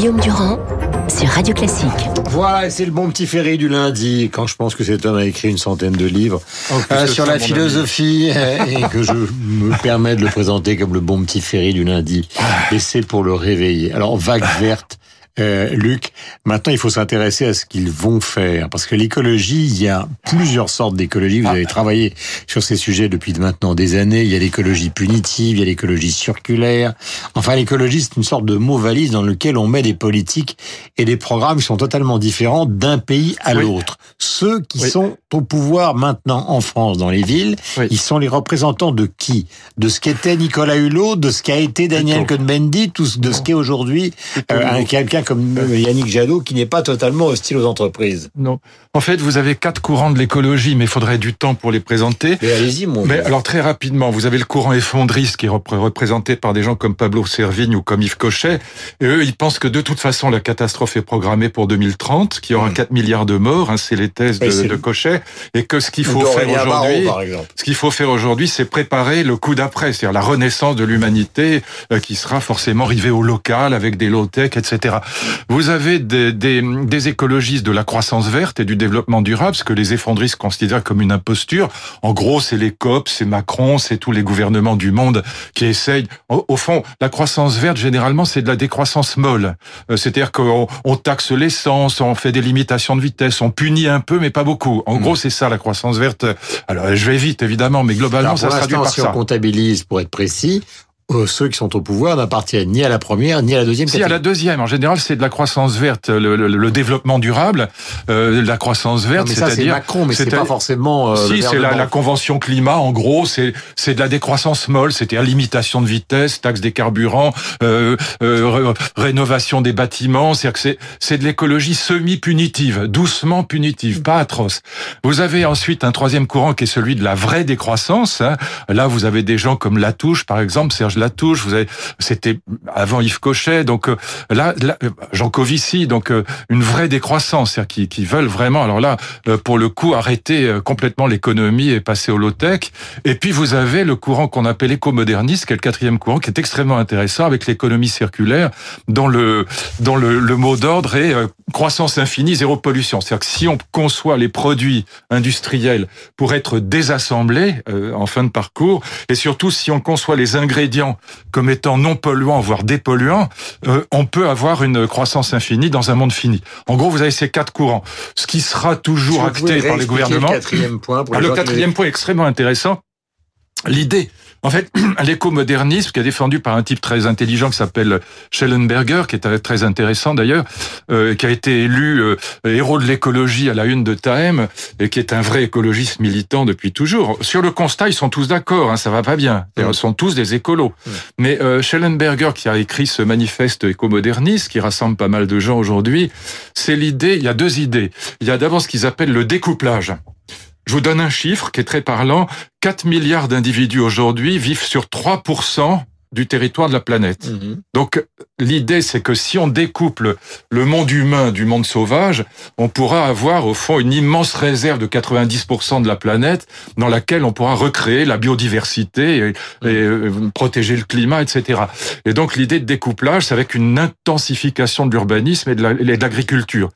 Guillaume Durand sur Radio Classique. Voilà, et c'est le bon petit ferry du lundi, quand je pense que cet homme a écrit une centaine de livres euh, sur la philosophie euh, et que je me permets de le présenter comme le bon petit ferry du lundi. Et c'est pour le réveiller. Alors, vague verte, euh, Luc, maintenant il faut s'intéresser à ce qu'ils vont faire. Parce que l'écologie, il y a plusieurs sortes d'écologie. Vous avez travaillé sur ces sujets depuis maintenant des années. Il y a l'écologie punitive, il y a l'écologie circulaire. Enfin, l'écologie, c'est une sorte de mot valise dans lequel on met des politiques et des programmes qui sont totalement différents d'un pays à l'autre. Ceux qui sont au pouvoir maintenant en France, dans les villes, ils sont les représentants de qui? De ce qu'était Nicolas Hulot, de ce qu'a été Daniel Cohn-Bendit, de ce qu'est aujourd'hui euh, quelqu'un comme Yannick Jadot qui n'est pas totalement hostile aux entreprises. Non. En fait, vous avez quatre courants de l'écologie, mais il faudrait du temps pour les présenter. Mais allez-y, mon Mais alors très rapidement, vous avez le courant effondriste qui est représenté par des gens comme Pablo Servigne ou comme Yves Cochet. Et eux, ils pensent que de toute façon, la catastrophe est programmée pour 2030, qu'il y aura 4 hmm. milliards de morts. Hein, c'est les thèses de, de, Cochet. Et que ce qu'il faut faire aujourd'hui, ce qu'il faut faire aujourd'hui, c'est préparer le coup d'après, c'est-à-dire la renaissance de l'humanité euh, qui sera forcément rivée au local avec des low-tech, etc. Vous avez des, des, des, écologistes de la croissance verte et du développement durable, ce que les effondristes considèrent comme une imposture. En gros, c'est les COP, c'est Macron, c'est tous les gouvernements du monde qui essayent. Au, fond, la croissance verte, généralement, c'est de la décroissance molle. Euh, c'est-à-dire qu'on on taxe l'essence, on fait des limitations de vitesse, on punit un peu, mais pas beaucoup. En hmm. gros, c'est ça la croissance verte. Alors, je vais vite, évidemment, mais globalement, ça se traduit par si ça. on comptabilise, pour être précis, ceux qui sont au pouvoir n'appartiennent ni à la première ni à la deuxième. Si à la deuxième, en général, c'est de la croissance verte, le, le, le développement durable, euh, la croissance verte, c'est-à-dire. C'est Macron, mais c'est pas forcément. Euh, si, c'est la, la, convention climat. En gros, c'est c'est de la décroissance molle, c'est-à-dire limitation de vitesse, taxe des carburants, euh, euh rénovation des bâtiments. C'est-à-dire que c'est c'est de l'écologie semi-punitive, doucement punitive, pas atroce. Vous avez ensuite un troisième courant qui est celui de la vraie décroissance. Hein. Là, vous avez des gens comme Latouche, par exemple, Serge la touche. Vous avez, c'était avant Yves Cochet, donc euh, là, là Jean Covici, donc euh, une vraie décroissance, c'est-à-dire qui, veulent vraiment. Alors là, euh, pour le coup, arrêter complètement l'économie et passer au low tech. Et puis vous avez le courant qu'on appelle éco-moderniste, qui est le quatrième courant, qui est extrêmement intéressant avec l'économie circulaire, dont le dont le, le mot d'ordre est croissance infinie, zéro pollution. C'est-à-dire que si on conçoit les produits industriels pour être désassemblés en fin de parcours, et surtout si on conçoit les ingrédients comme étant non polluant, voire dépolluant, euh, on peut avoir une croissance infinie dans un monde fini. En gros, vous avez ces quatre courants. Ce qui sera toujours acté par les gouvernements. Le quatrième point. Ah, le quatrième point est extrêmement intéressant. L'idée en fait, l'éco-modernisme, qui est défendu par un type très intelligent qui s'appelle Schellenberger, qui est très intéressant d'ailleurs, euh, qui a été élu euh, héros de l'écologie à la une de Time, et qui est un vrai écologiste militant depuis toujours. Sur le constat, ils sont tous d'accord, hein, ça va pas bien. Ils sont tous des écolos. Mais euh, Schellenberger, qui a écrit ce manifeste éco-moderniste, qui rassemble pas mal de gens aujourd'hui, c'est l'idée, il y a deux idées. Il y a d'abord ce qu'ils appellent le découplage. Je vous donne un chiffre qui est très parlant. 4 milliards d'individus aujourd'hui vivent sur 3% du territoire de la planète. Mhm. Donc l'idée, c'est que si on découple le monde humain du monde sauvage, on pourra avoir au fond une immense réserve de 90% de la planète dans laquelle on pourra recréer la biodiversité et, euh, protéger le climat, etc. Et donc l'idée de découplage, c'est avec une intensification de l'urbanisme et de l'agriculture.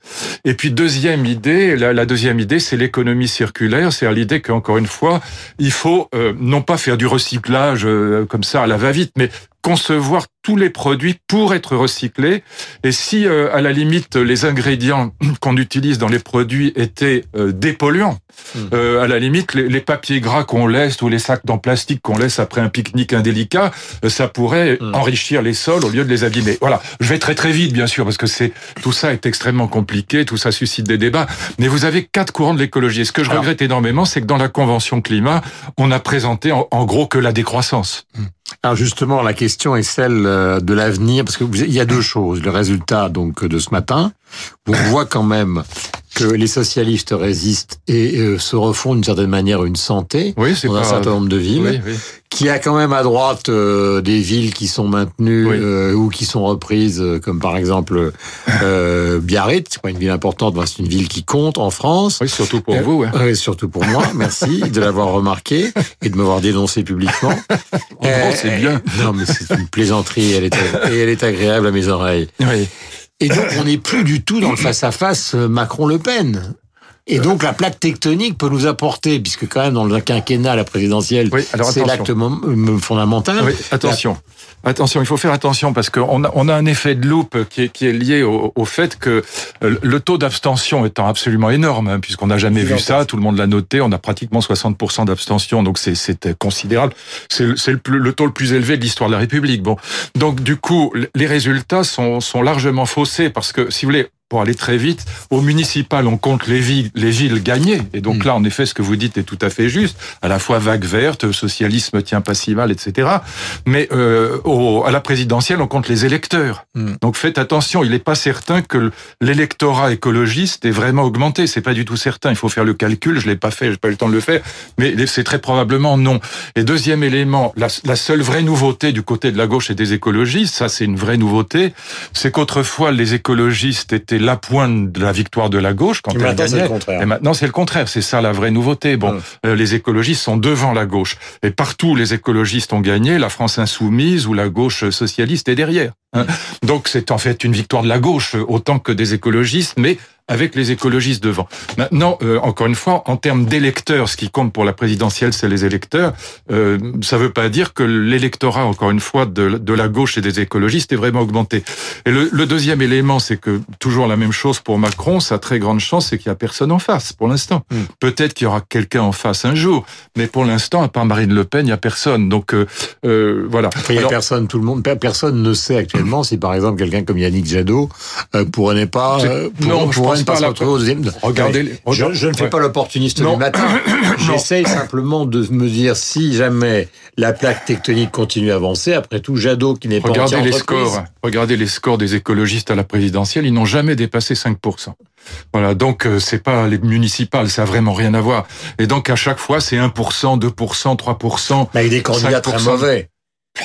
Et puis deuxième idée, la, deuxième idée, c'est l'économie circulaire, c'est l'idée qu'encore une fois, il faut euh, non pas faire du recyclage euh, comme ça à la va-vite, mais concevoir tous les produits pour être recyclés. Et si, euh, à la limite, les ingrédients qu'on utilise dans les produits étaient euh, dépolluants, hmm. euh, à la limite, les, papiers gras qu'on laisse ou les sacs en plastique qu'on laisse après un pique-nique indélicat, ça pourrait hmm. enrichir les sols au lieu de les abîmer. Voilà. Je vais très très vite, bien sûr, parce que c'est tout ça est extrêmement compliqué, tout ça suscite des débats. Mais vous avez quatre courants de l'écologie. Et ce que je regrette énormément, c'est que dans la convention climat, on a présenté en, gros que la décroissance. Hmm. Alors justement, la question est celle euh, de l'avenir, parce que il y a deux choses. Le résultat donc de ce matin, on voit quand même que les socialistes résistent et euh, se refont d'une certaine manière une santé oui, dans un certain nombre de villes, oui, qui a quand même à droite euh, des villes qui sont maintenues ou qui sont reprises, comme par exemple Biarritz, c'est pas une ville importante, c'est une ville qui compte en France. Oui, surtout pour vous. Oui, surtout pour moi. Merci de l'avoir remarqué et de m'avoir dénoncé publiquement. c'est bien. Non, mais c'est une plaisanterie. Elle est, et elle est agréable à mes oreilles. Oui. Et donc, on n'est plus du tout dans le face-à-face Macron-Le Pen. Et donc la plaque tectonique peut nous apporter, puisque quand même dans le quinquennat, la présidentielle, c'est l'acte fondamental. Oui, attention. Attention, il faut faire attention parce qu'on a, on a un effet de loupe qui est, qui est lié au, au, fait que le taux d'abstention étant absolument énorme, hein, puisqu'on n'a jamais vu ça, tout le monde l'a noté, on a pratiquement 60% d'abstention, donc c'est considérable. C'est le, le, le, taux le plus élevé de l'histoire de la République. Bon, donc du coup, les résultats sont, sont largement faussés parce que, si vous voulez, pour aller très vite. Au municipal, on compte les villes, les villes gagnées. Et donc mm. là, en effet, ce que vous dites est tout à fait juste. À la fois vague verte, socialisme tient pas si mal, etc. Mais euh, au, à la présidentielle, on compte les électeurs. Mm. Donc faites attention. Il n'est pas certain que l'électorat écologiste est vraiment augmenté. C'est pas du tout certain. Il faut faire le calcul. Je l'ai pas fait. J'ai pas eu le temps de le faire. Mais c'est très probablement non. Et deuxième élément, la, la seule vraie nouveauté du côté de la gauche et des écologistes, ça c'est une vraie nouveauté, c'est qu'autrefois les écologistes étaient la pointe de la victoire de la gauche quand elle gagnait. Le et maintenant, c'est le contraire. C'est ça la vraie nouveauté. Bon, euh, les écologistes sont devant la gauche. Et partout, les écologistes ont gagné. La France insoumise ou la gauche socialiste est derrière. Hein. Donc, c'est en fait une victoire de la gauche autant que des écologistes, mais avec les écologistes devant. Maintenant, euh, encore une fois, en termes d'électeurs, ce qui compte pour la présidentielle, c'est les électeurs. Euh, ça ne veut pas dire que l'électorat, encore une fois, de, de, la gauche et des écologistes est vraiment augmenté. Et le, le deuxième élément, c'est que toujours la même chose pour Macron. Sa très grande chance, c'est qu'il n'y a personne en face pour l'instant. Hmm. Peut-être qu'il y aura quelqu'un en face un jour, mais pour l'instant, à part Marine Le Pen, il n'y a personne. Donc euh, euh voilà. il n'y a personne. Tout le monde, personne ne sait actuellement si, par exemple, quelqu'un comme Yannick Jadot euh, pourrait n'est pas. Pour, non, pas. Regardez, je, je, ne fais pas l'opportuniste du matin. J'essaye simplement de me dire si jamais la plaque tectonique continue à avancer. Après tout, Jadot qui n'est pas regardez les scores. Regardez les scores des écologistes à la présidentielle. Ils n'ont jamais dépassé 5%. Voilà, donc euh, c'est pas les municipales, ça a vraiment rien à voir. Et donc à chaque fois, c'est 1%, 2%, 3%. Mais il y a des candidats très mauvais.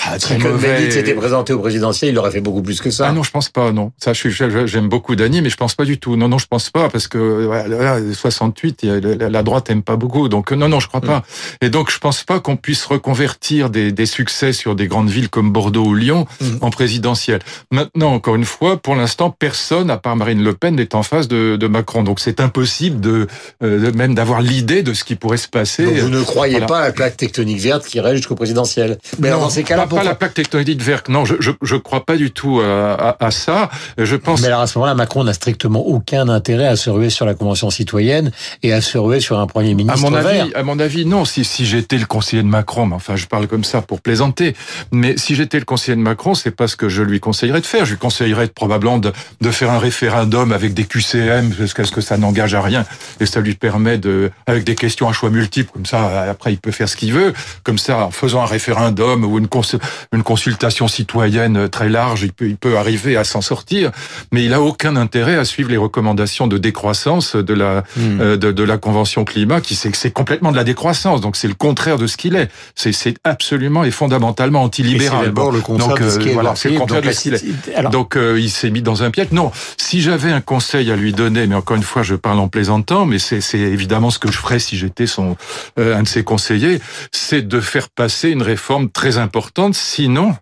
Ah, si Cohn-Bendit s'était présenté au présidentiel, il aurait fait beaucoup plus que ça. Ah non, je pense pas, non. Ça, je j'aime beaucoup Dany, mais je pense pas du tout. Non, non, je pense pas, parce que ouais, 68, la droite aime pas beaucoup. Donc non, non, je crois pas. Mm. Et donc je pense pas qu'on puisse reconvertir des, des, succès sur des grandes villes comme Bordeaux ou Lyon mm. en présidentielle. Maintenant, encore une fois, pour l'instant, personne, à part Marine Le Pen, n'est en face de, de Macron. Donc c'est impossible de, euh, même d'avoir l'idée de ce qui pourrait se passer. Donc vous ne croyez pas à la plaque tectonique verte qui irait jusqu'au présidentiel Mais non, dans ces cas pas, la plaque tectonique verte. Non, je, je, je crois pas du tout à, à, ça. Je pense. Mais alors à ce moment-là, Macron n'a strictement aucun intérêt à se ruer sur la convention citoyenne et à se ruer sur un premier ministre à mon vert. Avis, à mon avis, non. Si, si j'étais le conseiller de Macron, mais enfin, je parle comme ça pour plaisanter. Mais si j'étais le conseiller de Macron, c'est pas ce que je lui conseillerais de faire. Je lui conseillerais probablement de, de faire un référendum avec des QCM, parce que, que ça n'engage à rien et ça lui permet de, avec des questions à choix multiples, comme ça, après, il peut faire ce qu'il veut. Comme ça, en faisant un référendum ou une, une consultation citoyenne très large, il peut, il peut arriver à s'en sortir, mais il a aucun intérêt à suivre les recommandations de décroissance de la hmm. euh, de, de, la convention climat, qui c'est c'est complètement de la décroissance. Donc c'est le contraire de ce qu'il est. C'est c'est absolument et fondamentalement antilibéral. C'est bon. le contraire donc, de ce euh, voilà, c'est le contraire de ce qu'il est. Donc euh, il s'est mis dans un piège. Non, si j'avais un conseil à lui donner, mais encore une fois, je parle en plaisantant, mais c'est c'est évidemment ce que je ferais si j'étais son un de ses conseillers, c'est de faire passer une réforme très importante. Sinon,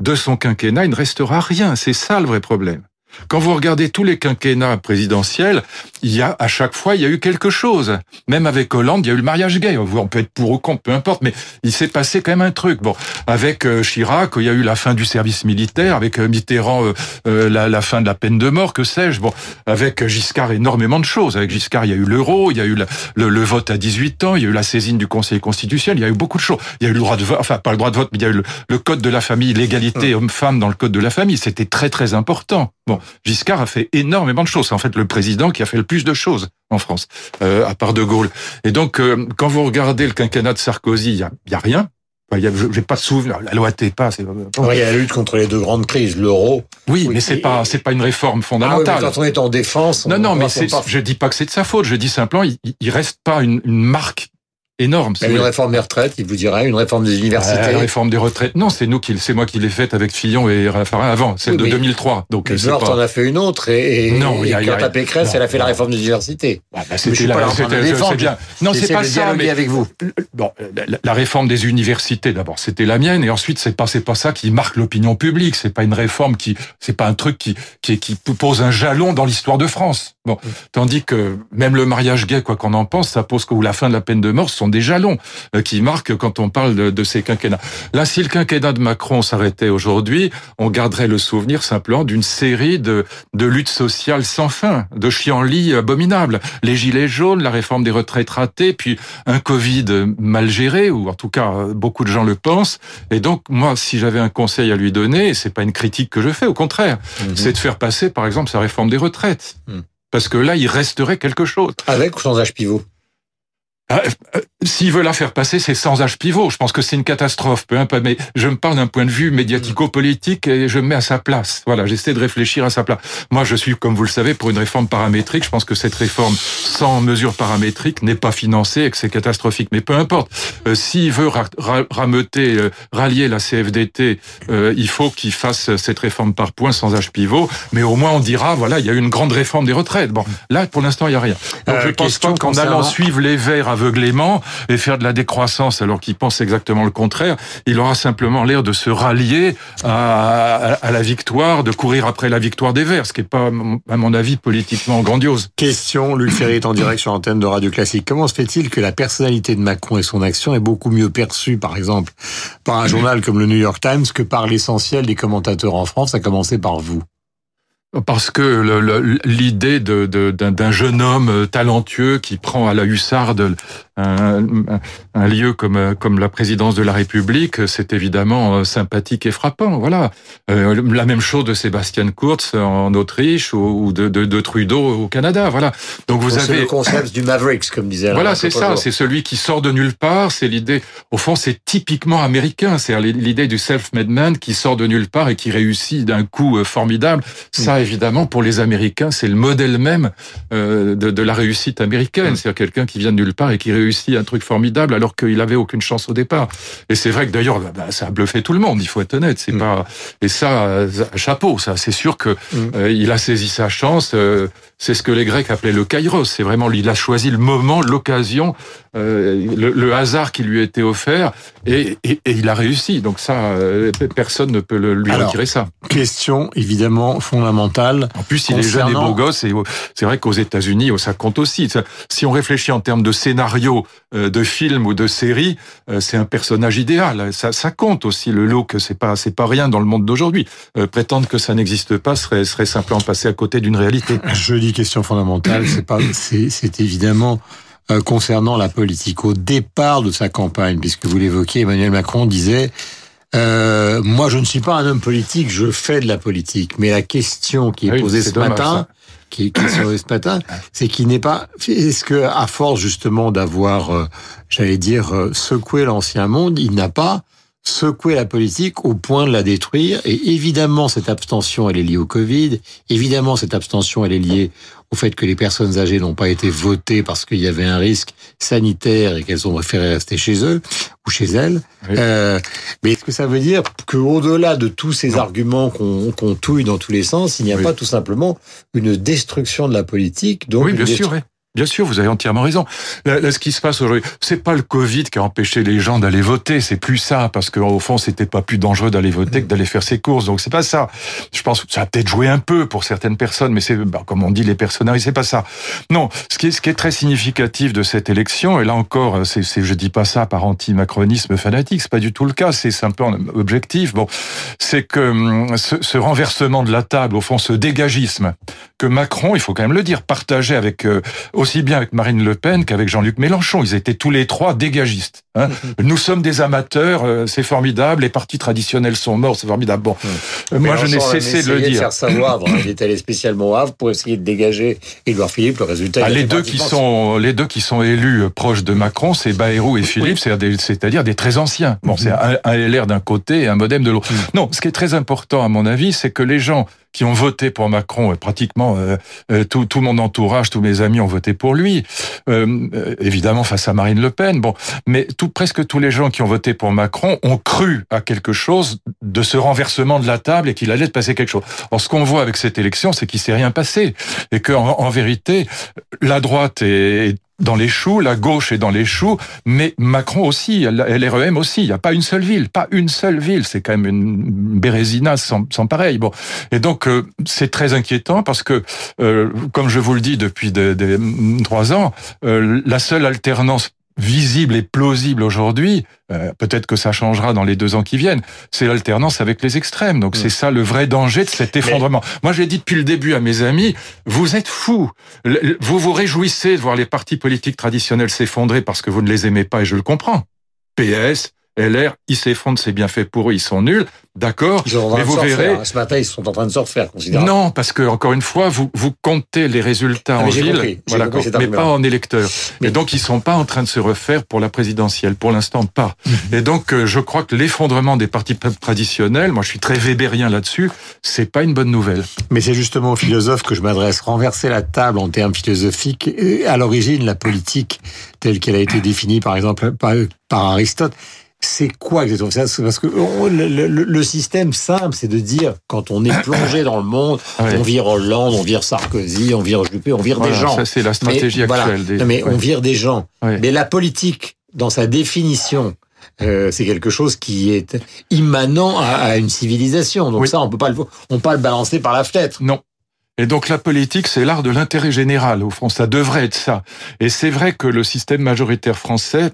de son quinquennat, il ne restera rien. C'est ça le vrai problème. Quand vous regardez tous les quinquennats présidentiels, il y a à chaque fois il y a eu quelque chose. Même avec Hollande, il y a eu le mariage gay. On peut être pour ou contre, peu importe, mais il s'est passé quand même un truc. Bon, avec euh, Chirac, il y a eu la fin du service militaire, avec euh, Mitterrand, euh, la, la, fin de la peine de mort, que sais-je. Bon, avec Giscard, énormément de choses. Avec Giscard, il y a eu l'euro, il y a eu le, le, vote à 18 ans, il y a eu la saisine du Conseil constitutionnel, il y a eu beaucoup de choses. Il y a eu le droit de vote, enfin pas le droit de vote, mais il y a eu le, le code de la famille, l'égalité homme-femme dans le code de la famille. C'était très très important. Bon, Giscard a fait énormément de choses. C'est en fait le président qui a fait le plus de choses en France, euh, à part De Gaulle. Et donc, euh, quand vous regardez le quinquennat de Sarkozy, il y a, y a, rien. Je n'ai pas de souvenir. La loi TEPA, c'est. Oui, il y a la lutte contre les deux grandes crises, l'euro. Oui, mais c'est pas, c'est pas une réforme fondamentale. Ah oui, quand on est en défense. non, non, mais c'est, je dis pas que c'est de sa faute. Je dis simplement, il, il reste pas une, une marque énorme. une réforme des retraites, il vous dirait, une réforme des universités. Euh, la réforme des retraites, non, c'est nous qui, c'est moi qui l'ai faite avec Fillon et Raffarin avant, celle de 2003. Donc, mais Bort en a fait une autre et, non, et, y a, Pécresse, elle a fait la réforme des universités. Bah, bah, c'était la, c'est bien. Non, c'est pas ça, mais avec vous. Bon, la, réforme des universités, d'abord, c'était la mienne, et ensuite, c'est pas, c'est pas ça qui marque l'opinion publique. C'est pas une réforme qui, c'est pas un truc qui, qui, qui pose un jalon dans l'histoire de France. Bon, mm. tandis que même le mariage gay, quoi qu'on en pense, ça pose que ou la fin de la peine de mort sont des jalons euh, qui marquent quand on parle de, de, ces quinquennats. Là, si le quinquennat de Macron s'arrêtait aujourd'hui, on garderait le souvenir simplement d'une série de, de luttes sociales sans fin, de chienlits abominables. Les gilets jaunes, la réforme des retraites ratées, puis un Covid mal géré, ou en tout cas beaucoup de gens le pensent. Et donc, moi, si j'avais un conseil à lui donner, c'est pas une critique que je fais, au contraire, mhm. c'est de faire passer, par exemple, sa réforme des retraites. Mhm. Parce que là, il resterait quelque chose. Avec ou sans âge pivot? euh, s'il veut la faire passer, c'est sans âge pivot. Je pense que c'est une catastrophe. Peu importe, mais je me parle d'un point de vue médiatico-politique et je me mets à sa place. Voilà, j'essaie de réfléchir à sa place. Moi, je suis, comme vous le savez, pour une réforme paramétrique. Je pense que cette réforme sans mesure paramétrique n'est pas financée et que c'est catastrophique. Mais peu importe. Euh, s'il veut rameuter, euh, rallier la CFDT, il faut qu'il fasse cette réforme par points sans âge pivot. Mais au moins, on dira, voilà, il y a eu une grande réforme des retraites. Bon, là, pour l'instant, il y a rien. Donc, je pense pas qu'en allant suivre les verts aveuglément et faire de la décroissance alors qu'il pense exactement le contraire. Il aura simplement l'air de se rallier à, la victoire, de courir après la victoire des Verts, ce qui n'est pas, à mon avis, politiquement grandiose. Question, Luc est en direct sur l'antenne de Radio Classique. Comment se fait-il que la personnalité de Macron et son action est beaucoup mieux perçue, par exemple, par un journal comme le New York Times que par l'essentiel des commentateurs en France, à commencer par vous? Parce que l'idée d'un jeune homme talentueux qui prend à la hussarde un, un, lieu comme comme la présidence de la République, c'est évidemment euh, sympathique et frappant. Voilà, euh, la même chose de Sébastien Kurz en Autriche ou de, de, de Trudeau au Canada. Voilà. Donc vous avez le concept du Mavericks, comme disait. Voilà, c'est ça. C'est celui qui sort de nulle part. C'est l'idée. Au fond, c'est typiquement américain. C'est l'idée du self-made man qui sort de nulle part et qui réussit d'un coup euh, formidable. Ça, évidemment, pour les Américains, c'est le modèle même de, de la réussite américaine. Mm. C'est-à-dire quelqu'un qui vient de nulle part et qui réussit réussi un truc formidable alors qu'il avait aucune chance au départ. Et c'est vrai que d'ailleurs, bah, ça a bluffé tout le monde. Il faut être honnête. C'est mm. pas et ça, chapeau. Ça, c'est sûr que mm. euh, il a saisi sa chance. Euh, c'est ce que les Grecs appelaient le kairos. C'est vraiment, il a choisi le moment, l'occasion, euh, le, hasard qui lui été offert, et, et, et il a réussi. Donc ça, euh, personne ne peut le, lui retirer ça. Question évidemment fondamentale. En plus, il est jeune et beau gosse, et c'est vrai qu'aux États-Unis, ça compte aussi. Si on réfléchit en termes de scénario, euh, de film ou de série, c'est un personnage idéal. Ça, ça compte aussi le look. C'est pas, c'est pas rien dans le monde d'aujourd'hui. prétendre que ça n'existe pas serait, serait simplement passer à côté d'une réalité. Je question fondamentale, c'est pas, c'est évidemment euh, concernant la politique. Au départ de sa campagne, puisque vous l'évoquiez, Emmanuel Macron disait euh, moi, je ne suis pas un homme politique, je fais de la politique. Mais la question qui est ah posée ce matin, qui, qui est posée ce matin, c'est qu'il n'est pas. Est-ce que, à force justement d'avoir, euh, j'allais dire, secoué l'ancien monde, il n'a pas secouer la politique au point de la détruire. Et évidemment, cette abstention, elle est liée au Covid. Évidemment, cette abstention, elle est liée au fait que les personnes âgées n'ont pas été votées parce qu'il y avait un risque sanitaire et qu'elles ont préféré rester chez eux ou chez elles. Euh, mais est-ce que ça veut dire qu'au-delà de tous ces arguments qu'on touille dans tous les sens, il n'y a pas tout simplement une destruction de la politique donc Oui, bien sûr. Bien sûr, vous avez entièrement raison. Là, ce qui se passe aujourd'hui, c'est pas le Covid qui a empêché les gens d'aller voter, c'est plus ça, parce qu'au fond, c'était pas plus dangereux d'aller voter que d'aller faire ses courses. Donc c'est pas ça. Je pense que ça a peut-être joué un peu pour certaines personnes, mais c'est, bah, comme on dit, les personnages, c'est pas ça. Non, ce qui est, ce qui est très significatif de cette élection, et là encore, c'est, c'est je dis pas ça par anti-macronisme fanatique, c'est pas du tout le cas, c'est simplement objectif. Bon, c'est que hum, ce, ce, renversement de la table, au fond, ce dégagisme que Macron, il faut quand même le dire, partageait avec euh, aussi bien avec Marine Le Pen qu'avec Jean-Luc Mélenchon. Ils étaient tous les trois dégagistes. Hein. Nous sommes des amateurs, euh, c'est formidable. Les partis traditionnels sont morts, c'est formidable. Bon, euh, moi je n'ai cessé de le dire. De faire savoir, il est allé spécialement au Havre pour essayer de dégager Édouard Philippe. Le résultat. Ah, les deux qui sont les deux qui sont élus euh, proches de Macron, c'est Bayrou et Philippe, c'est-à-dire des, très anciens. Bon, c'est un, LR d'un côté et un MoDem de l'autre. Non, ce qui est très important à mon avis, c'est que les gens qui ont voté pour Macron, pratiquement tout, tout mon entourage, tous mes amis ont voté pour lui. évidemment face à Marine Le Pen. Bon, mais tout, presque tous les gens qui ont voté pour Macron ont cru à quelque chose de ce renversement de la table et qu'il allait se passer quelque chose. Or, ce qu'on voit avec cette élection, c'est qu'il s'est rien passé et que en, vérité, la droite est dans les choux, la gauche est dans les choux, mais Macron aussi, LREM aussi. Il n'y a pas une seule ville, pas une seule ville. C'est quand même une bérésina sans, pareil. Bon, et donc euh, c'est très inquiétant parce que, euh, comme je vous le dis depuis trois ans, euh, la seule alternance visible et plausible aujourd'hui, euh, peut-être que ça changera dans les deux ans qui viennent, c'est l'alternance avec les extrêmes. Donc c'est mm. ça le vrai danger de cet effondrement. Moi j'ai dit depuis le début à mes amis, vous êtes fous. Vous vous réjouissez de voir les partis politiques traditionnels s'effondrer parce que vous ne les aimez pas et je le comprends. PS, LR, ils s'effondrent, c'est bien fait pour eux, ils sont nuls. D'accord, mais vous verrez. Ce matin, ils sont en train de se refaire. Non, parce que encore une fois, vous vous comptez les résultats ah, en ville, voilà, mais pas en électeurs. Mais... Et donc, ils sont pas en train de se refaire pour la présidentielle, pour l'instant pas. Mhm. Et donc, euh, je crois que l'effondrement des partis traditionnels, moi, je suis très Weberien là-dessus, c'est pas une bonne nouvelle. Mais c'est justement aux philosophes que je m'adresse. Renverser la table en termes philosophiques, à l'origine, la politique telle qu'elle a été définie, par exemple, par Aristote c'est quoi exactement? Parce que le, système simple, c'est de dire quand on est plongé dans le monde, on vire Hollande, on vire Sarkozy, on vire Juppé, on vire des gens. Ça c'est la stratégie actuelle. Des... mais on vire des gens. Mais la politique, dans sa définition, euh, c'est quelque chose qui est immanent à, une civilisation. Donc ça, on peut pas le, on peut pas le balancer par la fenêtre. Non. Et donc la politique, c'est l'art de l'intérêt général. Au fond, ça devrait être ça. Et c'est vrai que le système majoritaire français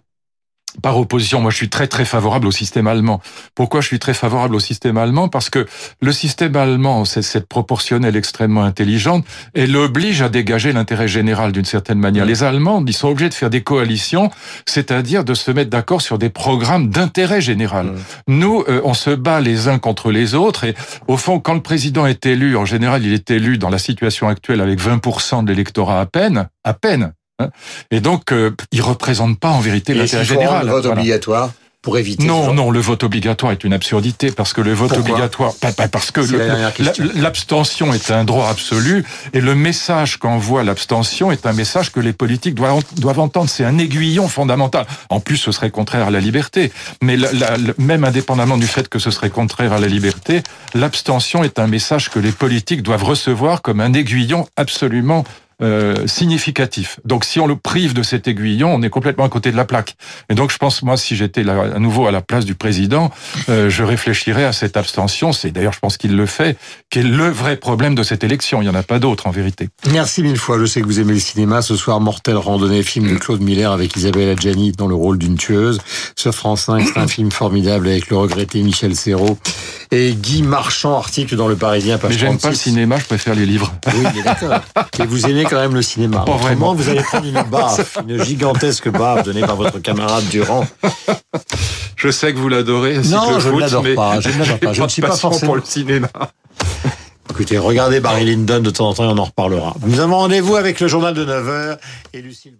par opposition, moi je suis très très favorable au système allemand. Pourquoi je suis très favorable au système allemand? Parce que le système allemand, c'est cette proportionnelle extrêmement intelligente, elle oblige à dégager l'intérêt général d'une certaine manière. Les Allemands, ils sont obligés de faire des coalitions, c'est-à-dire de se mettre d'accord sur des programmes d'intérêt général. Nous, euh, on se bat les uns contre les autres, et au fond, quand le président est élu, en général, il est élu dans la situation actuelle avec 20% de l'électorat à peine, à peine. Et donc, euh, il représente pas en vérité l'intérêt général. Le vote obligatoire pour éviter. Non, non, le vote obligatoire est une absurdité parce que le vote obligatoire, parce que l'abstention est un droit absolu et le message qu'envoie l'abstention est un message que les politiques doivent, doivent entendre. C'est un aiguillon fondamental. En plus, ce serait contraire à la liberté. Mais même indépendamment du fait que ce serait contraire à la liberté, l'abstention est un message que les politiques doivent recevoir comme un aiguillon absolument euh, significatif. Donc si on le prive de cet aiguillon, on est complètement à côté de la plaque. Et donc je pense, moi, si j'étais à nouveau à la place du président, euh, je réfléchirais à cette abstention. C'est d'ailleurs, je pense qu'il le fait, qui est le vrai problème de cette élection. Il n'y en a pas d'autre en vérité. Merci mille fois. Je sais que vous aimez le cinéma. Ce soir, Mortel Randonnée, film de Claude Miller avec Isabelle Adjani dans le rôle d'une tueuse. Sur France 5, c'est un film formidable avec le regretté Michel Serrault et Guy Marchand, article dans Le Parisien. mais j'aime pas le cinéma, je préfère les livres. Oui, mais d'accord. Et vous aimez quand même le cinéma. Pas vraiment. vous allez prendre une baffe, une gigantesque baffe donnée par votre camarade Durand. Je sais que vous l'adorez. Non, je ne l'adore pas. Je ne l'adore pas. Je ne suis pas forcément pour le cinéma. Écoutez, regardez Barry Lyndon de temps en temps et on en reparlera. Nous avons rendez-vous avec le journal de 9h et Lucille.